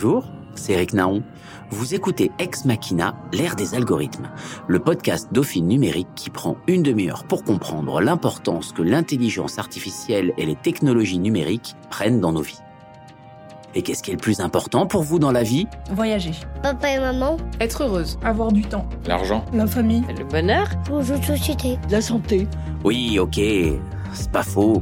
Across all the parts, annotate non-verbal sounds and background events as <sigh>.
Bonjour, c'est Eric Naon. Vous écoutez Ex Machina, l'ère des algorithmes, le podcast Dauphine numérique qui prend une demi-heure pour comprendre l'importance que l'intelligence artificielle et les technologies numériques prennent dans nos vies. Et qu'est-ce qui est le plus important pour vous dans la vie? Voyager. Papa et maman. Être heureuse. Avoir du temps. L'argent. La famille. Le bonheur. Bonjour société. La santé. Oui, ok, c'est pas faux.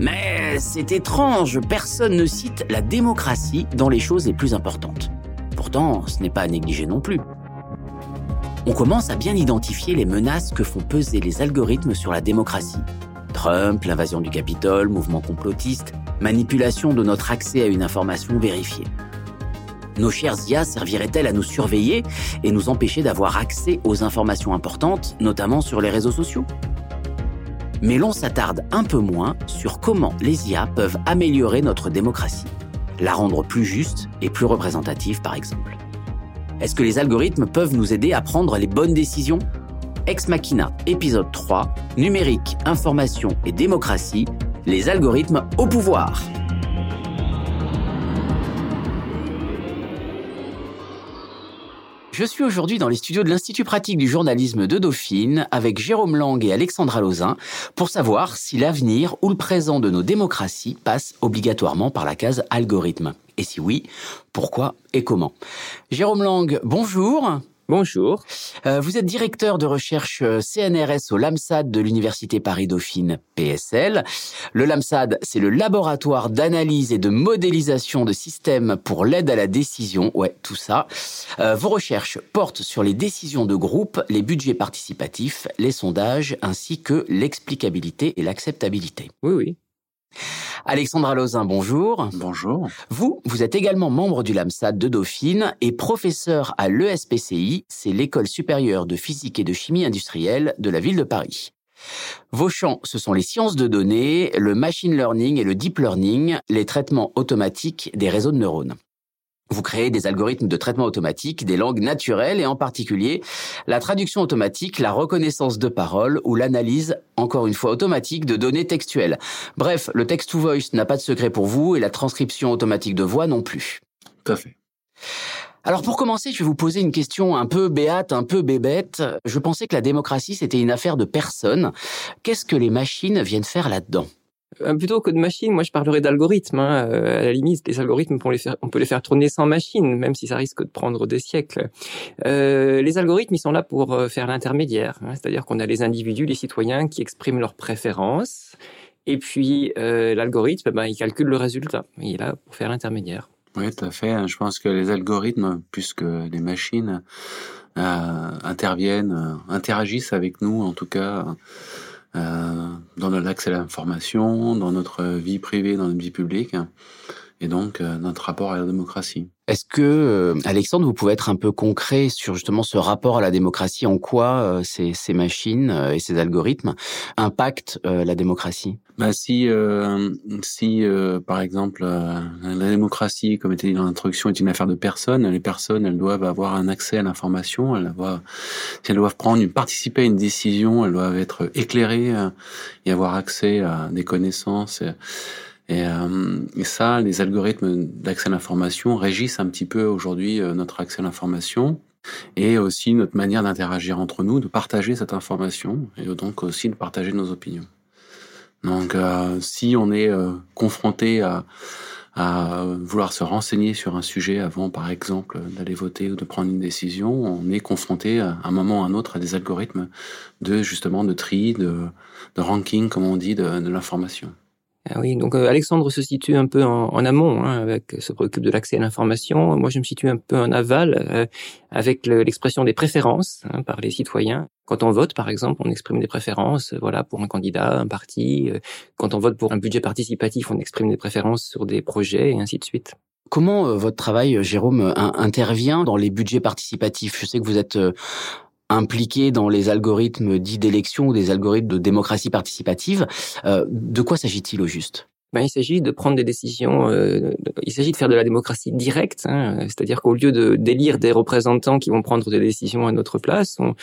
Mais c'est étrange, personne ne cite la démocratie dans les choses les plus importantes. Pourtant, ce n'est pas à négliger non plus. On commence à bien identifier les menaces que font peser les algorithmes sur la démocratie. Trump, l'invasion du Capitole, mouvement complotiste, manipulation de notre accès à une information vérifiée. Nos chères IA serviraient-elles à nous surveiller et nous empêcher d'avoir accès aux informations importantes, notamment sur les réseaux sociaux? Mais l'on s'attarde un peu moins sur comment les IA peuvent améliorer notre démocratie, la rendre plus juste et plus représentative par exemple. Est-ce que les algorithmes peuvent nous aider à prendre les bonnes décisions? Ex Machina, épisode 3, numérique, information et démocratie, les algorithmes au pouvoir. Je suis aujourd'hui dans les studios de l'Institut pratique du journalisme de Dauphine avec Jérôme Lang et Alexandra Lauzin pour savoir si l'avenir ou le présent de nos démocraties passe obligatoirement par la case algorithme. Et si oui, pourquoi et comment? Jérôme Lang, bonjour. Bonjour. Euh, vous êtes directeur de recherche euh, CNRS au LAMSAD de l'Université Paris-Dauphine PSL. Le LAMSAD, c'est le laboratoire d'analyse et de modélisation de systèmes pour l'aide à la décision. Ouais, tout ça. Euh, vos recherches portent sur les décisions de groupe, les budgets participatifs, les sondages, ainsi que l'explicabilité et l'acceptabilité. Oui, oui. Alexandra Lauzin, bonjour. Bonjour. Vous, vous êtes également membre du LAMSAD de Dauphine et professeur à l'ESPCI, c'est l'école supérieure de physique et de chimie industrielle de la ville de Paris. Vos champs, ce sont les sciences de données, le machine learning et le deep learning, les traitements automatiques des réseaux de neurones. Vous créez des algorithmes de traitement automatique des langues naturelles et en particulier la traduction automatique, la reconnaissance de paroles ou l'analyse, encore une fois automatique, de données textuelles. Bref, le text-to-voice n'a pas de secret pour vous et la transcription automatique de voix non plus. Tout à fait. Alors pour commencer, je vais vous poser une question un peu béate, un peu bébête. Je pensais que la démocratie, c'était une affaire de personnes. Qu'est-ce que les machines viennent faire là-dedans? Plutôt que de machines, moi je parlerais d'algorithmes. Hein. Euh, À la limite, les algorithmes, on peut les, faire, tourner sans machine, même si ça risque de prendre des siècles. Euh, les algorithmes, ils sont là pour euh, faire l'intermédiaire. hein. C'est-à-dire qu'on a les individus, les citoyens qui expriment leurs préférences. Et puis euh, l'algorithme, ben, il calcule le résultat. Il est là pour faire l'intermédiaire. Oui, tout à fait. Je pense que les algorithmes, plus que les machines, euh, interviennent, euh, interagissent avec nous, en tout cas, euh, dans notre accès à l'information, dans notre vie privée, dans notre vie publique, et donc euh, notre rapport à la démocratie. Est-ce que, euh, Alexandre, vous pouvez être un peu concret sur justement ce rapport à la démocratie, en quoi euh, ces, ces machines euh, et ces algorithmes impactent la démocratie? Bah, si, euh, si euh, par exemple, euh, la démocratie, comme était dit dans l'introduction, est une affaire de personnes, les personnes, elles doivent avoir un accès à l'information, elles doivent, elles doivent prendre, participer à une décision, elles doivent être éclairées et avoir accès à des connaissances. Et, euh, ça, les algorithmes d'accès à l'information régissent un petit peu aujourd'hui euh, notre accès à l'information et aussi notre manière d'interagir entre nous, de partager cette information et donc aussi de partager nos opinions. Donc, euh, si on est euh, confronté à, à vouloir se renseigner sur un sujet avant, par exemple, d'aller voter ou de prendre une décision, on est confronté à un moment ou à un autre à des algorithmes de justement de tri, de, de ranking, comme on dit, de l'information. Ah oui, donc euh, Alexandre se situe un peu en, en amont, hein, avec se préoccupe de l'accès à l'information. Moi, je me situe un peu en aval, euh, avec le- l'expression des préférences hein, par les citoyens. Quand on vote, par exemple, on exprime des préférences, euh, voilà, pour un candidat, un parti. Euh, Quand on vote pour un budget participatif, on exprime des préférences sur des projets et ainsi de suite. Comment euh, votre travail, Jérôme, in- intervient dans les budgets participatifs? Je sais que vous êtes impliqué dans les algorithmes dits d'élection ou des algorithmes de démocratie participative. Euh, de quoi s'agit-il au juste? Ben, il s'agit de prendre des décisions. Euh, il s'agit de faire de la démocratie directe, hein, c'est-à-dire qu'au lieu de d'élire des représentants qui vont prendre des décisions à notre place, on,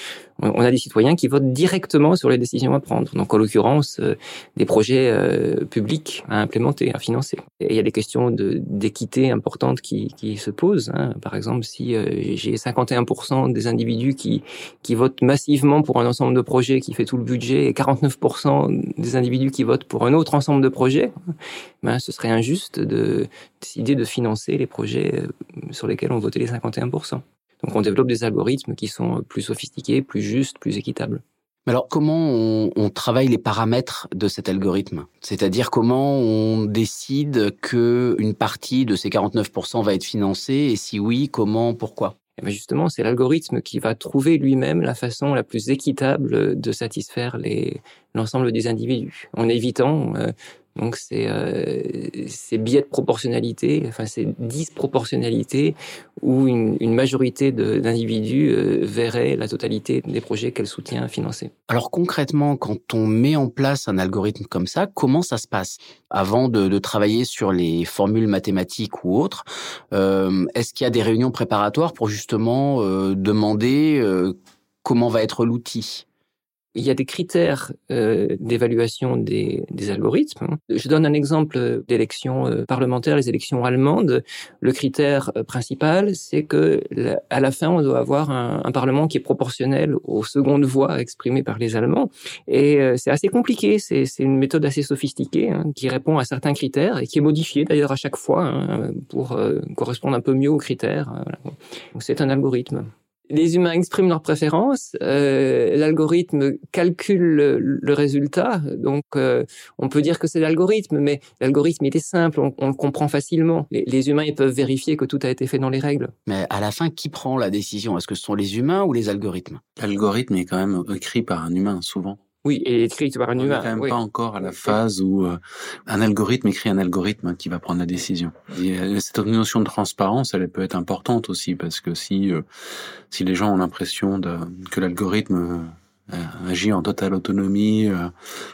on, a des citoyens qui votent directement sur les décisions à prendre. Donc, en l'occurrence, euh, des projets euh, publics à implémenter, à financer. Et il y a des questions d'équité importantes qui, qui se posent. Hein. Par exemple, si euh, j'ai 51% des individus qui qui votent massivement pour un ensemble de projets qui fait tout le budget et 49% des individus qui votent pour un autre ensemble de projets, ben, ce serait injuste de décider de financer les projets euh, sur lesquels on votait les 51%. Donc on développe des algorithmes qui sont plus sophistiqués, plus justes, plus équitables. Alors comment on, on, travaille les paramètres de cet algorithme? C'est-à-dire comment on décide que une partie de ces 49% va être financée? Et si oui, comment, pourquoi? Et eh bien justement, c'est l'algorithme qui va trouver lui-même la façon la plus équitable de satisfaire l'ensemble des individus, en évitant euh, donc c'est euh, ces biais de proportionnalité, enfin ces disproportionnalités où une, une majorité d'individus euh, verrait la totalité des projets qu'elle soutient financer. Alors concrètement, quand on met en place un algorithme comme ça, comment ça se passe? Avant de, de travailler sur les formules mathématiques ou autres, euh, est-ce qu'il y a des réunions préparatoires pour justement euh, demander euh, comment va être l'outil? Il y a des critères euh, d'évaluation des, des, algorithmes. Je donne un exemple d'élection euh, parlementaire, les élections allemandes. Le critère euh, principal, c'est que à la fin, on doit avoir un, un, parlement qui est proportionnel aux secondes voix exprimées par les Allemands. Et euh, c'est assez compliqué. C'est une méthode assez sophistiquée hein, qui répond à certains critères et qui est modifiée d'ailleurs à chaque fois hein, pour euh, correspondre un peu mieux aux critères. Voilà. C'est un algorithme les humains expriment leurs préférences, euh, l'algorithme calcule le, résultat, donc euh, on peut dire que c'est l'algorithme, mais l'algorithme était simple, on, le comprend facilement. Les, les, humains ils peuvent vérifier que tout a été fait dans les règles. Mais à la fin, qui prend la décision? Est-ce que ce sont les humains ou les algorithmes? L'algorithme est quand même écrit par un humain souvent. Oui, et écrit par un humain. On n'est quand même oui. pas encore à la phase où euh, un algorithme écrit un algorithme qui va prendre la décision. Et euh, cette notion de transparence, elle peut être importante aussi parce que si euh, si les gens ont l'impression que l'algorithme agit en totale autonomie, de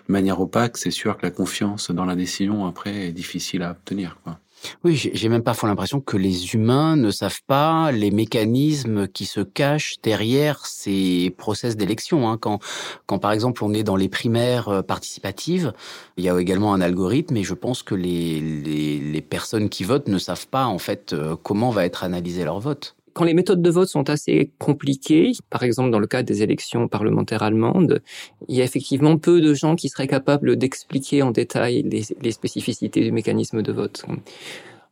manière opaque, c'est sûr que la confiance dans la décision après est difficile à obtenir. Quoi. Oui, j'ai même parfois l'impression que les humains ne savent pas les mécanismes qui se cachent derrière ces process d'élection. Hein. Quand, quand par exemple on est dans les primaires euh, participatives, il y a également un algorithme et je pense que les, les, les personnes qui votent ne savent pas en fait euh, comment va être analysé leur vote quand les méthodes de vote sont assez compliquées, par exemple dans le cas des élections parlementaires allemandes, il y a effectivement peu de gens qui seraient capables d'expliquer en détail les, les, spécificités du mécanisme de vote.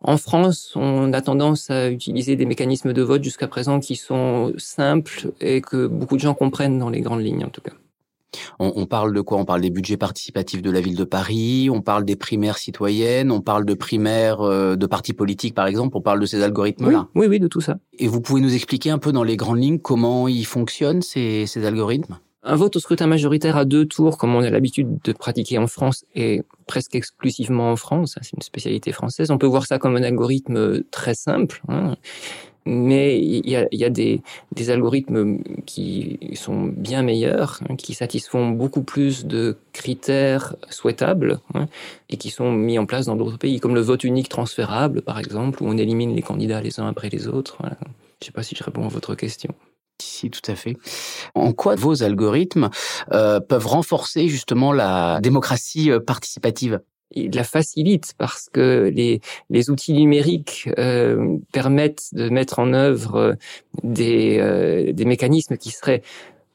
En France, on a tendance à utiliser des mécanismes de vote jusqu'à présent qui sont simples et que beaucoup de gens comprennent dans les grandes lignes en tout cas. On, on, parle de quoi? On parle des budgets participatifs de la ville de Paris, on parle des primaires citoyennes, on parle de primaires euh, de partis politiques, par exemple, on parle de ces algorithmes-là. Oui, oui, oui, de tout ça. Et vous pouvez nous expliquer un peu dans les grandes lignes comment ils fonctionnent, ces, ces algorithmes? Un vote au scrutin majoritaire à deux tours, comme on a l'habitude de pratiquer en France et presque exclusivement en France, c'est une spécialité française. On peut voir ça comme un algorithme très simple. Mais il y a, y a des, des, algorithmes qui sont bien meilleurs, hein, qui satisfont beaucoup plus de critères souhaitables hein, et qui sont mis en place dans d'autres pays, comme le vote unique transférable, par exemple, où on élimine les candidats les uns après les autres. Voilà. Je ne sais pas si je réponds à votre question. Si, tout à fait. En quoi vos algorithmes euh, peuvent renforcer justement la démocratie euh, participative? Il la facilite parce que les, les outils numériques euh, permettent de mettre en œuvre euh, des, euh, des mécanismes qui seraient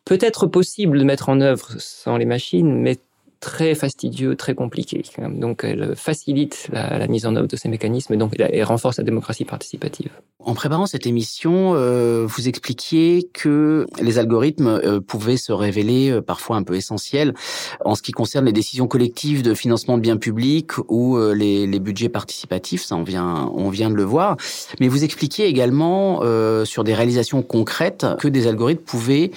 peut-être possibles de mettre en œuvre sans les machines, mais très fastidieux, très compliqué. Donc, elle facilite la, mise en œuvre de ces mécanismes et donc elle renforce la démocratie participative. En préparant cette émission, euh, vous expliquiez que les algorithmes euh, pouvaient se révéler euh, parfois un peu essentiels en ce qui concerne les décisions collectives de financement de biens publics ou les, les, budgets participatifs. Ça, on vient, on vient de le voir. Mais vous expliquiez également sur des réalisations concrètes que des algorithmes pouvaient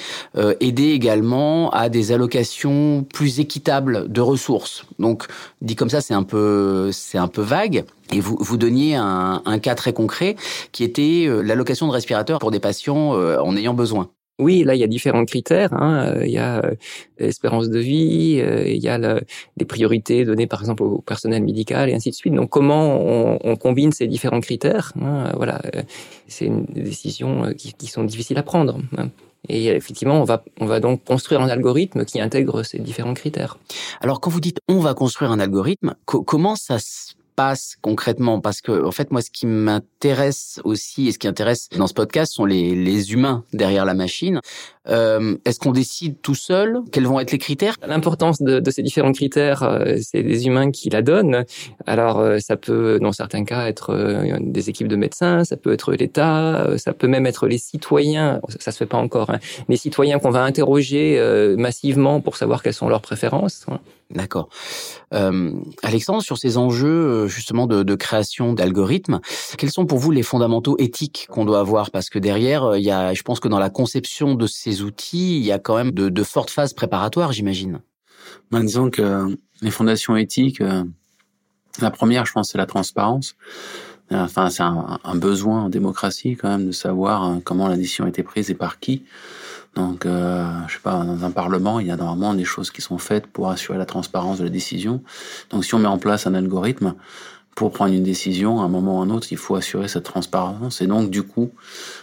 aider également à des allocations plus équitables de ressources. Donc, dit comme ça, c'est un peu, c'est un peu vague. Et vous, vous donniez un, cas très concret qui était l'allocation de respirateurs pour des patients en ayant besoin. Oui, là, il y a différents critères. Hein. Il y a l'espérance de vie, il y a les priorités données, par exemple, au personnel médical et ainsi de suite. Donc, comment on, combine ces différents critères hein, Voilà, c'est une décision qui, qui, sont difficiles à prendre. Hein. Et effectivement, on va, on va donc construire un algorithme qui intègre ces différents critères. Alors, quand vous dites on va construire un algorithme, comment ça se passe concrètement? Parce que, en fait, moi, ce qui m'intéresse aussi et ce qui intéresse dans ce podcast sont les, les humains derrière la machine. Euh, Est-ce qu'on décide tout seul? Quels vont être les critères? L'importance de, de, ces différents critères, euh, c'est des humains qui la donnent. Alors, euh, ça peut, dans certains cas, être euh, des équipes de médecins, ça peut être l'État, ça peut même être les citoyens. Ça, se fait pas encore. Hein. Les citoyens qu'on va interroger massivement pour savoir quelles sont leurs préférences. Hein. D'accord. Euh, Alexandre, sur ces enjeux justement de, de création d'algorithmes, quels sont pour vous les fondamentaux éthiques qu'on doit avoir? Parce que derrière, il y a, je pense que dans la conception de ces outils, il y a quand même de, fortes phases préparatoires, j'imagine. Ben, disons que les fondations éthiques, euh, la première, je pense, c'est la transparence. Enfin, c'est un, besoin en démocratie quand même de savoir euh, comment la décision a été prise et par qui. Donc, euh, je sais pas, dans un parlement, il y a normalement des choses qui sont faites pour assurer la transparence de la décision. Donc, si on met en place un algorithme pour prendre une décision, à un moment ou à un autre, il faut assurer cette transparence et donc, du coup,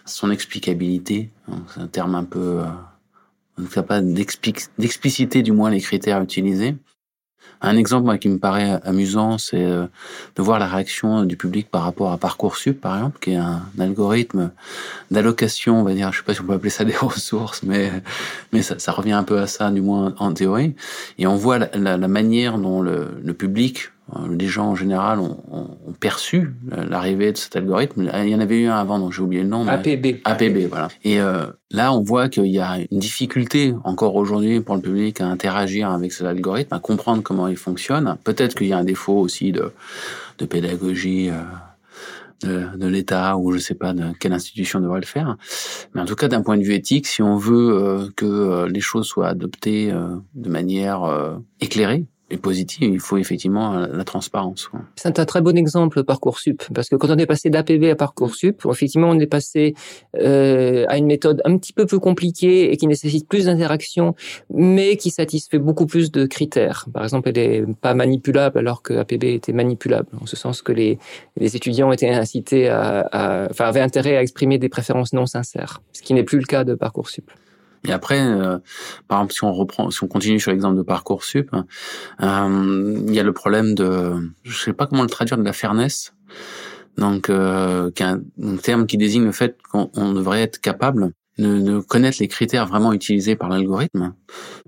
son explicabilité. C'est un terme un peu, euh, capable d'expliciter du moins les critères utilisés. Un exemple moi, qui me paraît amusant, c'est euh, de voir la réaction du public par rapport à Parcoursup, par exemple, qui est un, algorithme d'allocation, on va dire, je sais pas si on peut appeler ça des <laughs> ressources, mais mais ça, ça, revient un peu à ça, du moins en théorie. Et on voit la, la, la manière dont le, le public les gens en général ont, ont perçu l'arrivée de cet algorithme. Il y en avait eu un avant, donc j'ai oublié le nom. APB. APB, voilà. Et euh, là, on voit qu'il y a une difficulté encore aujourd'hui pour le public à interagir avec cet algorithme, à comprendre comment il fonctionne. Peut-être qu'il y a un défaut aussi de, de pédagogie. Euh, de, de l'État ou je sais pas de quelle institution devrait le faire. Mais en tout cas, d'un point de vue éthique, si on veut euh, que euh, les choses soient adoptées de manière éclairée, et positive, il faut effectivement la transparence. C'est un très bon exemple Parcoursup, parce que quand on est passé d'APB à Parcoursup, effectivement, on est passé euh, à une méthode un petit peu plus compliquée et qui nécessite plus d'interaction, mais qui satisfait beaucoup plus de critères. Par exemple, elle est pas manipulable alors que APB était manipulable, en ce sens que les, les étudiants étaient incités à, à, enfin, avaient intérêt à exprimer des préférences non sincères, ce qui n'est plus le cas de Parcoursup. Et après, euh, par exemple, si on reprend, si on continue sur l'exemple de parcoursup, euh, il y a le problème de, je sais pas comment le traduire, de la fairness. Donc, euh, qui un, terme qui désigne le fait qu'on devrait être capable de, de, connaître les critères vraiment utilisés par l'algorithme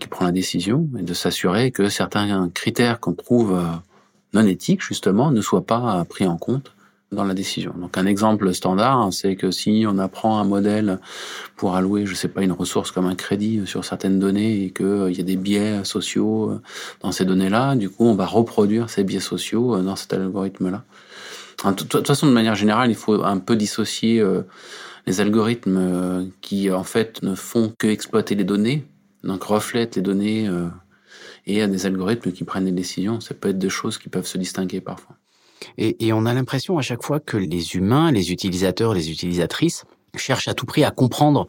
qui prend la décision et de s'assurer que certains critères qu'on trouve euh, non éthiques justement ne soient pas pris en compte dans la décision. Donc un exemple standard, hein, c'est que si on apprend un modèle pour allouer, je sais pas, une ressource comme un crédit sur certaines données et qu'il euh, y a des biais sociaux euh, dans ces données-là, du coup on va reproduire ces biais sociaux euh, dans cet algorithme-là. De toute façon, de manière générale, il faut un peu dissocier les algorithmes qui en fait ne font que exploiter les données, donc reflètent les données, et des algorithmes qui prennent des décisions. Ça peut être deux choses qui peuvent se distinguer parfois. Et, on a l'impression à chaque fois que les humains, les utilisateurs, les utilisatrices cherche à tout prix à comprendre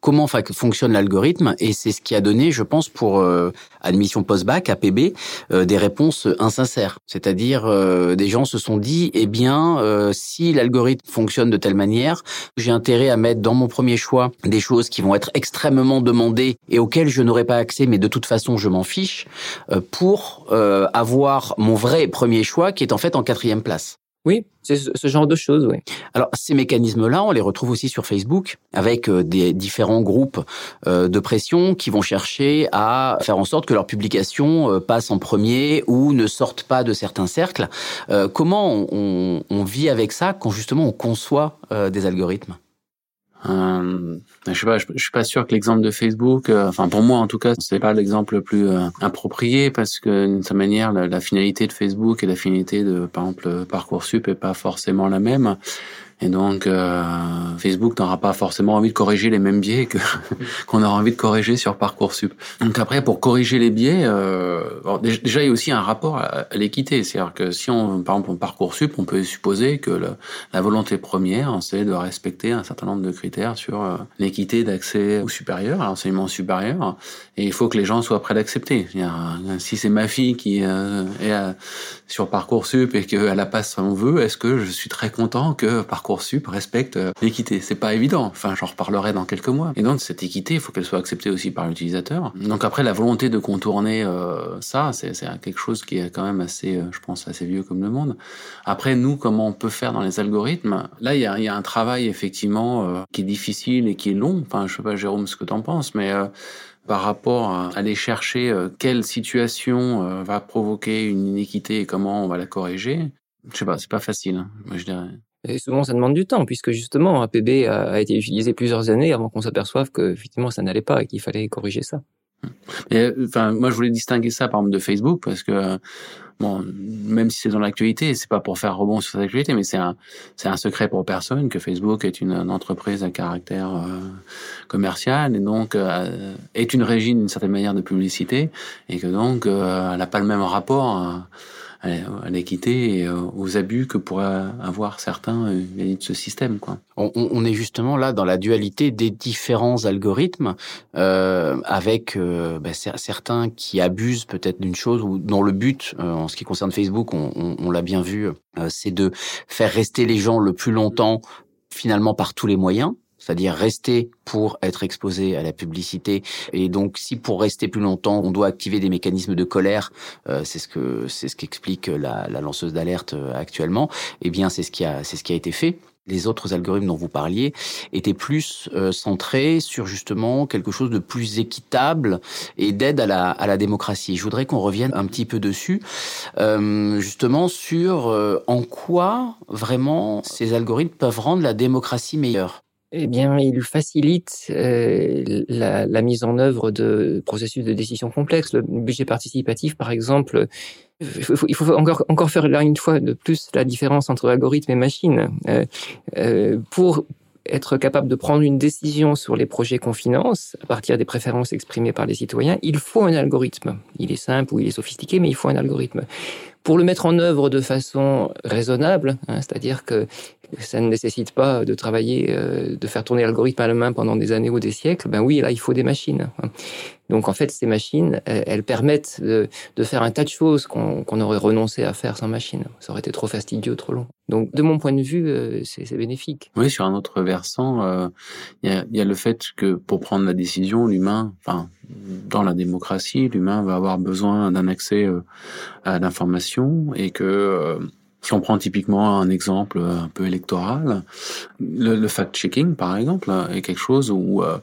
comment fonctionne l'algorithme et c'est ce qui a donné, je pense, pour euh, admission post-bac, APB, euh, des réponses insincères. C'est-à-dire, euh, des gens se sont dit, eh bien, euh, si l'algorithme fonctionne de telle manière, j'ai intérêt à mettre dans mon premier choix des choses qui vont être extrêmement demandées et auxquelles je n'aurai pas accès, mais de toute façon, je m'en fiche, euh, pour avoir mon vrai premier choix qui est en fait en quatrième place. Oui, c'est ce genre de choses, oui. Alors ces mécanismes-là, on les retrouve aussi sur Facebook avec euh, des différents groupes euh, de pression qui vont chercher à faire en sorte que leurs publications euh, passent en premier ou ne sortent pas de certains cercles. Comment on, on, vit avec ça quand justement on conçoit des algorithmes? Euh, je sais suis pas sûr que l'exemple de Facebook, euh, enfin pour moi en tout cas, c'est pas l'exemple le plus euh, approprié parce que d'une certaine manière, la, la, finalité de Facebook et la finalité de par exemple parcoursup est pas forcément la même. Et donc, euh, Facebook n'aura pas forcément envie de corriger les mêmes biais que <laughs> qu'on aura envie de corriger sur parcoursup. Donc après, pour corriger les biais, euh, déjà il y a aussi un rapport à, l'équité, c'est-à-dire que si on, par exemple, on parcoursup, on peut supposer que la volonté première, c'est de respecter un certain nombre de critères sur euh, l'équité d'accès au supérieur, à l'enseignement supérieur, et il faut que les gens soient prêts à l'accepter. Si c'est ma fille qui euh, est sur parcoursup et qu'elle a pas son vœu, est-ce que je suis très content que parcoursup respecte euh, l'équité C'est pas évident. Enfin, j'en reparlerai dans quelques mois. Et donc cette équité, il faut qu'elle soit acceptée aussi par l'utilisateur. Donc après, la volonté de contourner euh, ça, c'est quelque chose qui est quand même assez, je pense, assez vieux comme le monde. Après, nous, comment on peut faire dans les algorithmes? Là, il y a, y a, un travail effectivement qui est difficile et qui est long. Enfin, je sais pas, Jérôme, ce que tu en penses, mais par rapport à aller chercher euh, quelle situation euh, va provoquer une inéquité et comment on va la corriger, je sais pas, c'est pas facile, hein, moi je dirais. Et souvent, ça demande du temps, puisque justement, APB a été utilisé plusieurs années avant qu'on s'aperçoive que effectivement, ça n'allait pas et qu'il fallait corriger ça. Et, enfin, moi, je voulais distinguer ça, par exemple, de Facebook, parce que bon, même si c'est dans l'actualité, c'est pas pour faire rebond sur cette actualité, mais c'est un, c'est un secret pour personne que Facebook est une, entreprise à caractère euh, commercial et donc euh, est une régie d'une certaine manière de publicité et que donc euh, elle n'a pas le même rapport l'équité et aux abus que pourraient avoir certains vis de ce système. On, est justement là dans la dualité des différents algorithmes, euh, avec euh, bah, certains qui abusent peut-être d'une chose ou dont le but, euh, en ce qui concerne Facebook, on, on, l'a bien vu, euh, c'est de faire rester les gens le plus longtemps finalement par tous les moyens c'est-à-dire rester pour être exposé à la publicité. Et donc, si pour rester plus longtemps, on doit activer des mécanismes de colère, euh, c'est ce que c'est ce qu'explique la, la lanceuse d'alerte euh, actuellement. Eh bien, c'est ce qui a c'est ce qui a été fait les autres algorithmes dont vous parliez étaient plus euh, centrés sur justement quelque chose de plus équitable et d'aide à la, à la démocratie. Je voudrais qu'on revienne un petit peu dessus, euh, justement sur euh, en quoi vraiment ces algorithmes peuvent rendre la démocratie meilleure. Eh bien, il facilite euh, la, la, mise en œuvre de processus de décision complexes. Le budget participatif, par exemple, il faut, il faut encore, encore faire là une fois de plus la différence entre algorithme et machine. Euh, euh, pour être capable de prendre une décision sur les projets qu'on finance à partir des préférences exprimées par les citoyens, il faut un algorithme. Il est simple ou il est sophistiqué, mais il faut un algorithme. Pour le mettre en œuvre de façon raisonnable, hein, c'est-à-dire que ça ne nécessite pas de travailler, euh, de faire tourner l'algorithme à la main pendant des années ou des siècles, ben oui, là, il faut des machines. Donc en fait, ces machines, elles permettent de, faire un tas de choses qu'on aurait renoncé à faire sans machine. Ça aurait été trop fastidieux, trop long. Donc de mon point de vue, euh, c'est bénéfique. Oui, sur un autre versant, euh, il y, a, le fait que pour prendre la décision, l'humain, enfin dans la démocratie, l'humain va avoir besoin d'un accès à l'information et que si on prend typiquement un exemple un peu électoral, le, fact-checking, par exemple, est quelque chose où euh,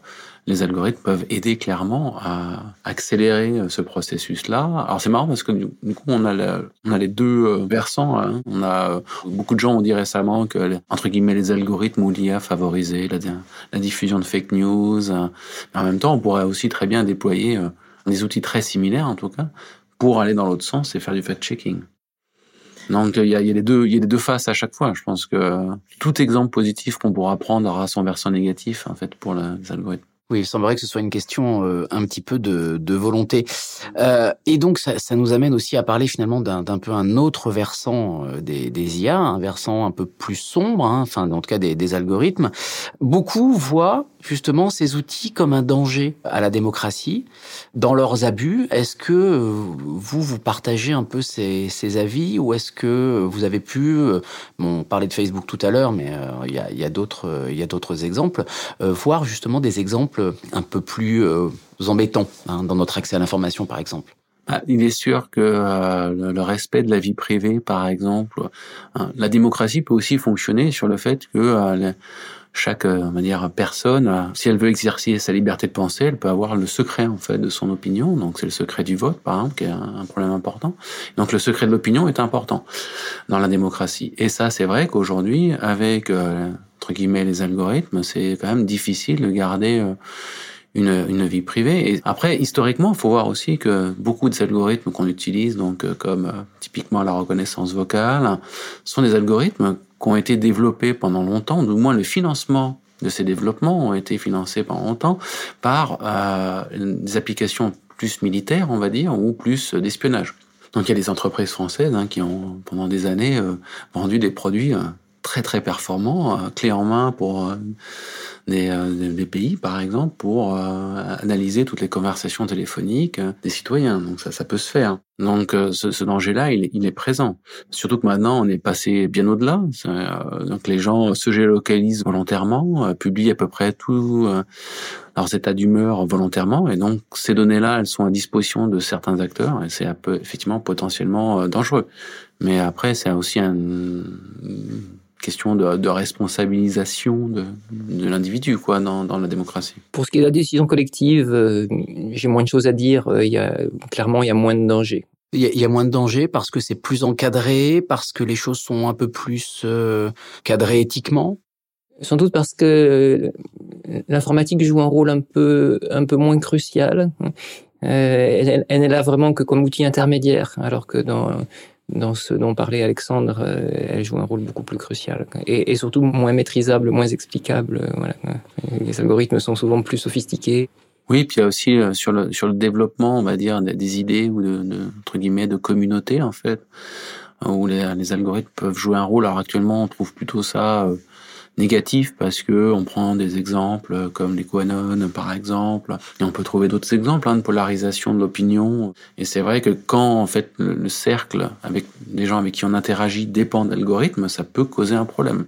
les algorithmes peuvent aider clairement à accélérer ce processus-là. Alors c'est marrant parce que du coup on a, les deux euh, versants. Hein. On a euh, beaucoup de gens ont dit récemment que entre guillemets les algorithmes ou l'IA favorisaient la, diffusion de fake news. Mais en même temps, on pourrait aussi très bien déployer des outils très similaires en tout cas pour aller dans l'autre sens et faire du fact-checking. Donc il y a, a, les deux, il y a les deux faces à chaque fois. Je pense que tout exemple positif qu'on pourra prendre aura son versant négatif en fait pour les algorithmes. Oui, il semblerait que ce soit une question euh, un petit peu de, de volonté. Euh, et donc, ça, ça, nous amène aussi à parler finalement d'un peu un autre versant euh, des, des, IA, un versant un peu plus sombre, hein, enfin, en tout cas des, des algorithmes. Beaucoup voient justement ces outils comme un danger à la démocratie dans leurs abus. Est-ce que vous, vous partagez un peu ces, ces avis ou est-ce que vous avez pu, euh, bon, on parlait de Facebook tout à l'heure, mais euh, il y a, y a d'autres exemples, voir justement des exemples un peu plus embêtants hein, dans notre accès à l'information, par exemple. Ah, il est sûr que le, respect de la vie privée, par exemple, hein, la démocratie peut aussi fonctionner sur le fait que chaque euh, manière personne, euh, si elle veut exercer sa liberté de penser, elle peut avoir le secret en fait de son opinion. Donc c'est le secret du vote, par exemple, qui est un problème important. Donc le secret de l'opinion est important dans la démocratie. Et ça, c'est vrai qu'aujourd'hui, avec euh, entre guillemets les algorithmes, c'est quand même difficile de garder une, une, vie privée. Et après, historiquement, il faut voir aussi que beaucoup des algorithmes qu'on utilise, donc comme typiquement la reconnaissance vocale, sont des algorithmes qui ont été développés pendant longtemps, du moins le financement de ces développements ont été financés pendant longtemps par euh, des applications plus militaires, on va dire, ou plus d'espionnage. Donc il y a des entreprises françaises hein, qui ont pendant des années euh, vendu des produits euh, très très performants, euh, clés en main pour euh, des, euh, des, pays par exemple, pour analyser toutes les conversations téléphoniques des citoyens. Donc ça, ça peut se faire. Donc ce, ce danger-là, il, il, est présent. Surtout que maintenant, on est passé bien au-delà. donc les gens se géolocalisent volontairement, publient à peu près tout leurs états d'humeur volontairement, et donc ces données-là, elles sont à disposition de certains acteurs, et c'est effectivement potentiellement dangereux. Mais après, c'est aussi un question de, de responsabilisation de, de l'individu quoi dans, dans, la démocratie. Pour ce qui est de la décision collective, euh, j'ai moins de choses à dire. Euh, il y a, clairement, il y a moins de danger. Il y, a, il y a moins de danger parce que c'est plus encadré, parce que les choses sont un peu plus euh, cadrées éthiquement. Sans doute parce que l'informatique joue un rôle un peu un peu moins crucial. Euh, elle, elle n'est là vraiment que comme outil intermédiaire, alors que dans dans ce dont parlait Alexandre, euh, elle joue un rôle beaucoup plus crucial et, surtout moins maîtrisable, moins explicable. Euh, voilà. Les algorithmes sont souvent plus sophistiqués. Oui, puis il y a aussi euh, sur le sur le développement, on va dire, des idées ou de, de entre guillemets de communauté en fait, où les, les algorithmes peuvent jouer un rôle. Alors actuellement, on trouve plutôt ça négatif parce que on prend des exemples comme les QAnon par exemple et on peut trouver d'autres exemples hein, de polarisation de l'opinion et c'est vrai que quand en fait le, le, cercle avec les gens avec qui on interagit dépend d'algorithmes ça peut causer un problème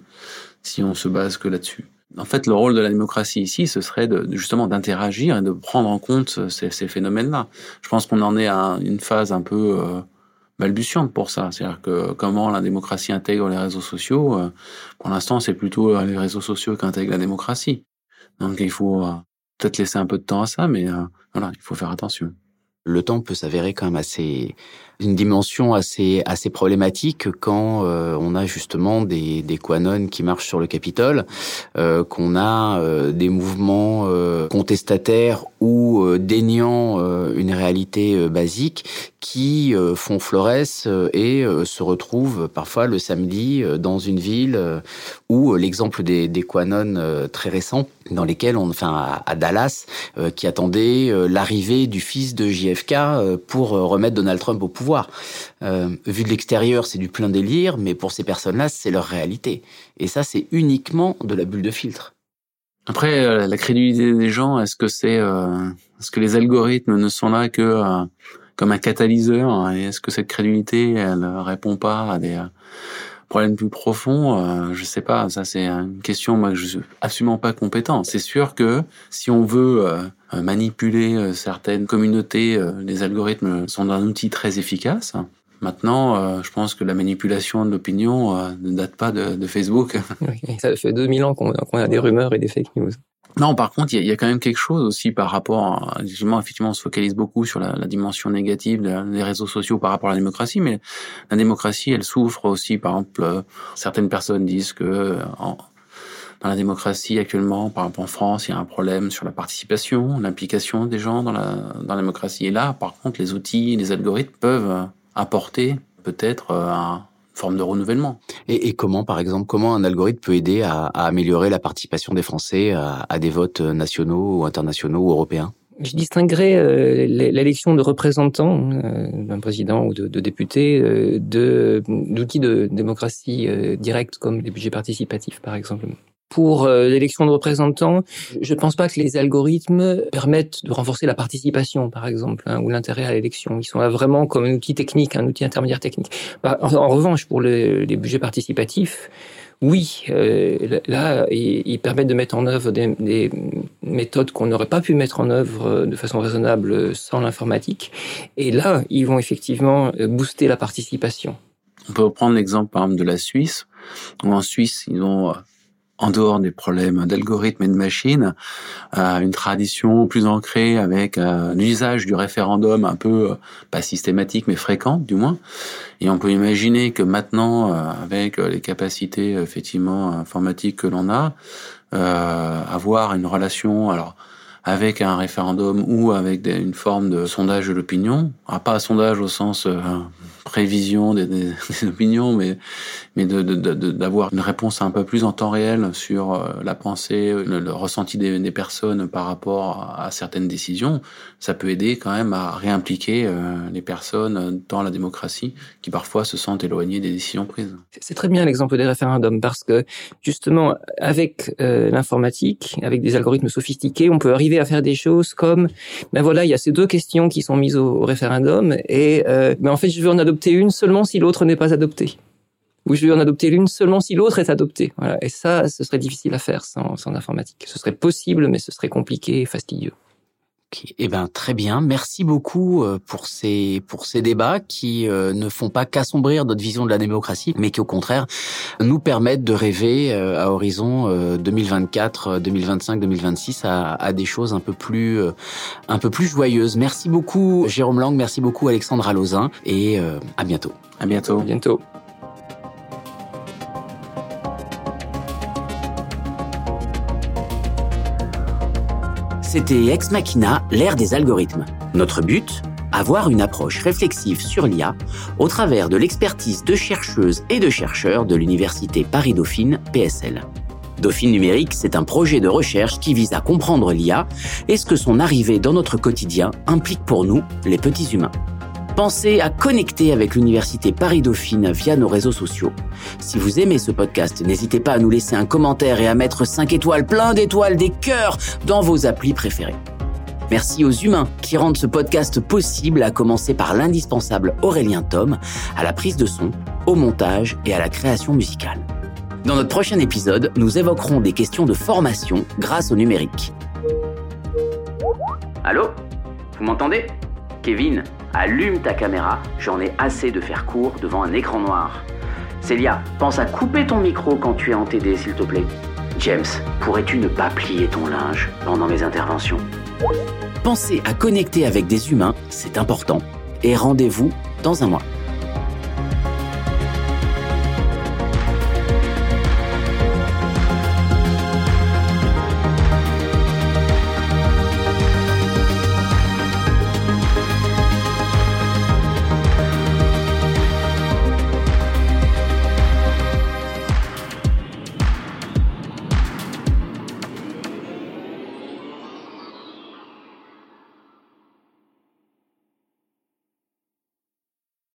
si on se base que là-dessus en fait, le rôle de la démocratie ici, ce serait de, justement d'interagir et de prendre en compte ces, ces phénomènes-là. Je pense qu'on en est à une phase un peu euh, balbutiante pour ça. C'est-à-dire que comment la démocratie intègre les réseaux sociaux, euh, pour l'instant, c'est plutôt euh, les réseaux sociaux qui intègrent la démocratie. Donc il faut euh, peut-être laisser un peu de temps à ça, mais voilà, il faut faire attention. Le temps peut s'avérer quand même assez une dimension assez assez problématique quand euh, on a justement des des quanons qui marchent sur le Capitole, euh, qu'on a euh, des mouvements euh, contestataires ou euh, déniant euh, une réalité basique qui font florès et se retrouvent parfois le samedi dans une ville où l'exemple des des quanons très récents dans lesquels on enfin à, Dallas qui attendait l'arrivée du fils de JFK pour remettre Donald Trump au pouvoir. Euh, vu de l'extérieur, c'est du plein délire, mais pour ces personnes-là, c'est leur réalité. Et ça, c'est uniquement de la bulle de filtre. Après, euh, la crédulité des gens, est-ce que c'est, euh, est-ce que les algorithmes ne sont là que euh, comme un catalyseur hein, Et est-ce que cette crédulité, elle répond pas à des euh, problèmes plus profonds euh, Je sais pas. Ça, c'est une question moi que je suis absolument pas compétent. C'est sûr que si on veut euh, manipuler euh, certaines communautés, euh, les algorithmes sont un outil très efficace. Maintenant, je pense que la manipulation de l'opinion ne date pas de, Facebook. Ça fait 2000 ans qu'on qu a des rumeurs et des fake news. Non, par contre, il y, a quand même quelque chose aussi par rapport, à, effectivement, on se focalise beaucoup sur la, dimension négative des réseaux sociaux par rapport à la démocratie, mais la démocratie, elle souffre aussi, par exemple, certaines personnes disent que en, dans la démocratie actuellement, par exemple en France, il y a un problème sur la participation, l'implication des gens dans la, démocratie. Et là, par contre, les outils, les algorithmes peuvent apporter peut-être une forme de renouvellement. Et, et, comment, par exemple, comment un algorithme peut aider à, à améliorer la participation des Français à, à, des votes nationaux ou internationaux ou européens? Je distinguerais euh, l'élection de représentants euh, d'un président ou de, de députés euh, d'outils de, de démocratie euh, directe comme les budgets participatifs, par exemple. Pour euh, l'élection de représentants, je ne pense pas que les algorithmes permettent de renforcer la participation, par exemple, hein, ou l'intérêt à l'élection. Ils sont là vraiment comme un outil technique, un outil intermédiaire technique. Bah, en, revanche, pour le, les budgets participatifs, oui, euh, là, ils, permettent de mettre en œuvre des, des méthodes qu'on n'aurait pas pu mettre en œuvre de façon raisonnable sans l'informatique. Et là, ils vont effectivement booster la participation. On peut prendre l'exemple, par exemple, de la Suisse, en Suisse, ils ont en dehors des problèmes d'algorithmes et de machines, euh, une tradition plus ancrée avec euh, l'usage du référendum un peu, euh, pas systématique, mais fréquent du moins. Et on peut imaginer que maintenant, euh, avec les capacités effectivement informatiques que l'on a, avoir une relation alors avec un référendum ou avec une forme de sondage de l'opinion. Ah, pas un sondage au sens euh, prévision des, <laughs> des, opinions, mais mais d'avoir de, de, une réponse un peu plus en temps réel sur euh, la pensée, le, ressenti des, des, personnes par rapport à, certaines décisions, ça peut aider quand même à réimpliquer euh, les personnes dans la démocratie qui parfois se sentent éloignées des décisions prises. C'est très bien l'exemple des référendums parce que justement avec euh, l'informatique, avec des algorithmes sophistiqués, on peut arriver à faire des choses comme ben voilà, il y a ces deux questions qui sont mises au, référendum et euh, ben en fait je veux en adopter une seulement si l'autre n'est pas adopté. Ou je vais en adopter l'une seulement si l'autre est adopté. Voilà. Et ça, ce serait difficile à faire sans informatique. Ce serait possible, mais ce serait compliqué et fastidieux. Eh ben très bien, merci beaucoup euh, pour ces pour ces débats qui euh, ne font pas qu'assombrir notre vision de la démocratie, mais qui au contraire nous permettent de rêver euh, à horizon 2024, 2025, 2026 à, à des choses un peu plus un peu plus joyeuses. Merci beaucoup Jérôme Lang, merci beaucoup Alexandre Alozin et à bientôt. À bientôt. À bientôt. C'était Ex Machina, l'ère des algorithmes. Notre but avoir une approche réflexive sur l'IA au travers de l'expertise de chercheuses et de chercheurs de l'Université Paris-Dauphine PSL. Dauphine numérique, c'est un projet de recherche qui vise à comprendre l'IA et ce que son arrivée dans notre quotidien implique pour nous, les petits humains. Pensez à connecter avec l'Université Paris-Dauphine via nos réseaux sociaux. Si vous aimez ce podcast, n'hésitez pas à nous laisser un commentaire et à mettre 5 étoiles, plein d'étoiles, des cœurs dans vos applis préférés. Merci aux humains qui rendent ce podcast possible, à commencer par l'indispensable Aurélien Tom, à la prise de son, au montage et à la création musicale. Dans notre prochain épisode, nous évoquerons des questions de formation grâce au numérique. Allô? Vous m'entendez? Kevin? Allume ta caméra, j'en ai assez de faire court devant un écran noir. Célia, pense à couper ton micro quand tu es en TD, s'il te plaît. James, pourrais-tu ne pas plier ton linge pendant mes interventions? Pensez à connecter avec des humains, c'est important. Et rendez-vous dans un mois.